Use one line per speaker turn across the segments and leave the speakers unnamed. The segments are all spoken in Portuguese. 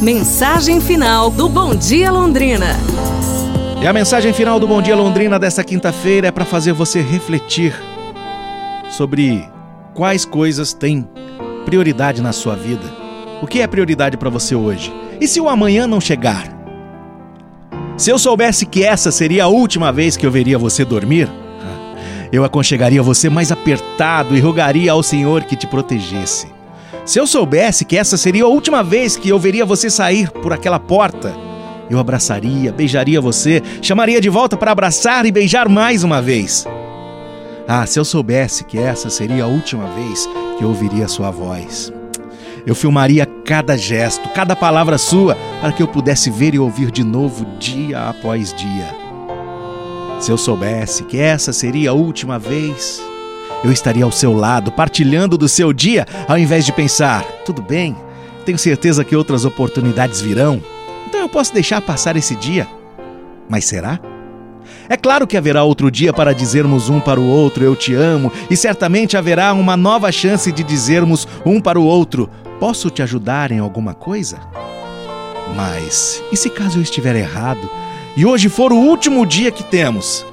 Mensagem final do Bom Dia Londrina.
E a mensagem final do Bom Dia Londrina desta quinta-feira é para fazer você refletir sobre quais coisas têm prioridade na sua vida. O que é prioridade para você hoje? E se o amanhã não chegar? Se eu soubesse que essa seria a última vez que eu veria você dormir, eu aconchegaria você mais apertado e rogaria ao Senhor que te protegesse. Se eu soubesse que essa seria a última vez que eu veria você sair por aquela porta, eu abraçaria, beijaria você, chamaria de volta para abraçar e beijar mais uma vez. Ah, se eu soubesse que essa seria a última vez que eu ouviria sua voz. Eu filmaria cada gesto, cada palavra sua, para que eu pudesse ver e ouvir de novo dia após dia. Se eu soubesse que essa seria a última vez, eu estaria ao seu lado, partilhando do seu dia, ao invés de pensar: tudo bem, tenho certeza que outras oportunidades virão, então eu posso deixar passar esse dia. Mas será? É claro que haverá outro dia para dizermos um para o outro eu te amo, e certamente haverá uma nova chance de dizermos um para o outro posso te ajudar em alguma coisa? Mas e se caso eu estiver errado e hoje for o último dia que temos?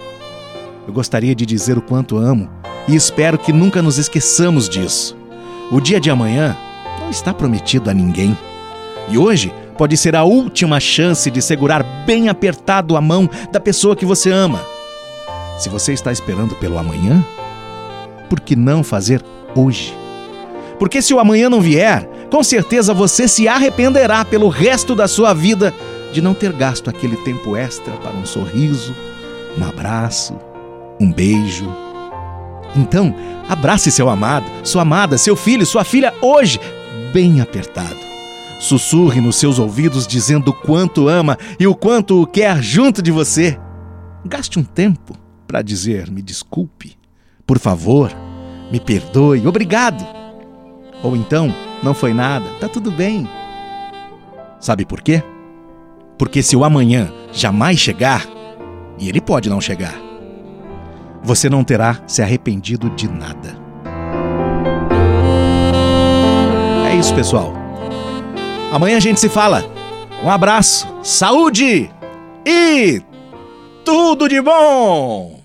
Eu gostaria de dizer o quanto amo e espero que nunca nos esqueçamos disso. O dia de amanhã não está prometido a ninguém. E hoje pode ser a última chance de segurar bem apertado a mão da pessoa que você ama. Se você está esperando pelo amanhã, por que não fazer hoje? Porque se o amanhã não vier, com certeza você se arrependerá pelo resto da sua vida de não ter gasto aquele tempo extra para um sorriso, um abraço, um beijo. Então, abrace seu amado, sua amada, seu filho, sua filha hoje, bem apertado. Sussurre nos seus ouvidos dizendo o quanto ama e o quanto o quer junto de você. Gaste um tempo para dizer: me desculpe, por favor, me perdoe, obrigado. Ou então, não foi nada, tá tudo bem. Sabe por quê? Porque se o amanhã jamais chegar, e ele pode não chegar, você não terá se arrependido de nada. É isso, pessoal. Amanhã a gente se fala. Um abraço, saúde e tudo de bom!